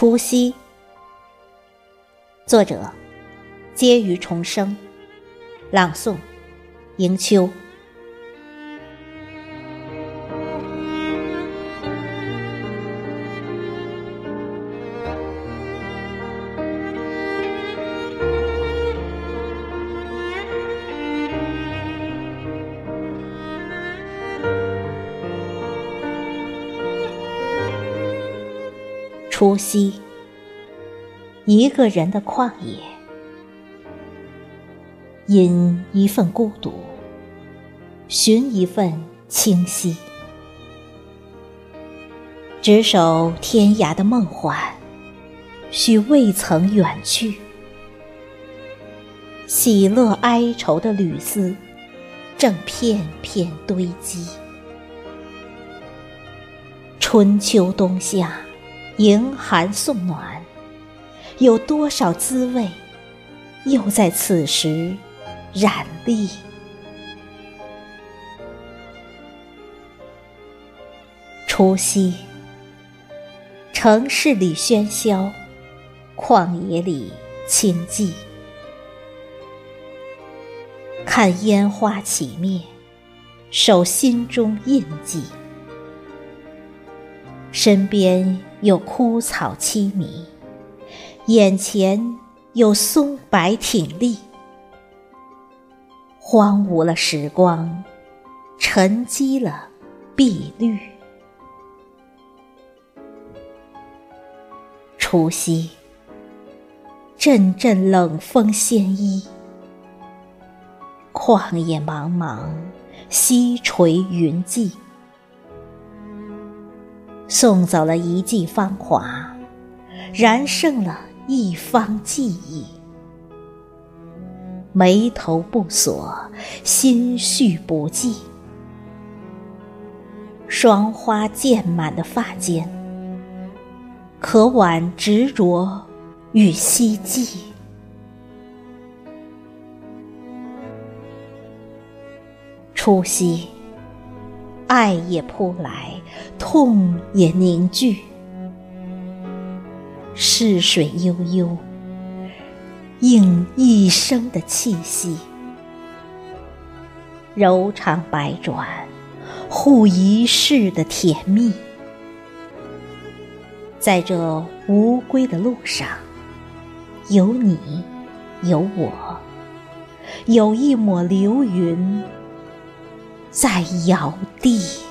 除夕，作者：皆于重生，朗诵：迎秋。除夕，一个人的旷野，饮一份孤独，寻一份清晰，执手天涯的梦幻，许未曾远去；喜乐哀愁的缕丝，正片片堆积。春秋冬夏。迎寒送暖，有多少滋味，又在此时染丽？除夕，城市里喧嚣，旷野里清寂。看烟花起灭，守心中印记。身边有枯草凄迷，眼前有松柏挺立，荒芜了时光，沉积了碧绿。除夕，阵阵冷风掀衣，旷野茫茫，西垂云际。送走了一季芳华，燃盛了一方记忆。眉头不锁，心绪不寄。霜花溅满的发间，可挽执着与希冀。除夕。爱也扑来，痛也凝聚，逝水悠悠，映一生的气息。柔肠百转，护一世的甜蜜。在这无归的路上，有你，有我，有一抹流云。在摇地。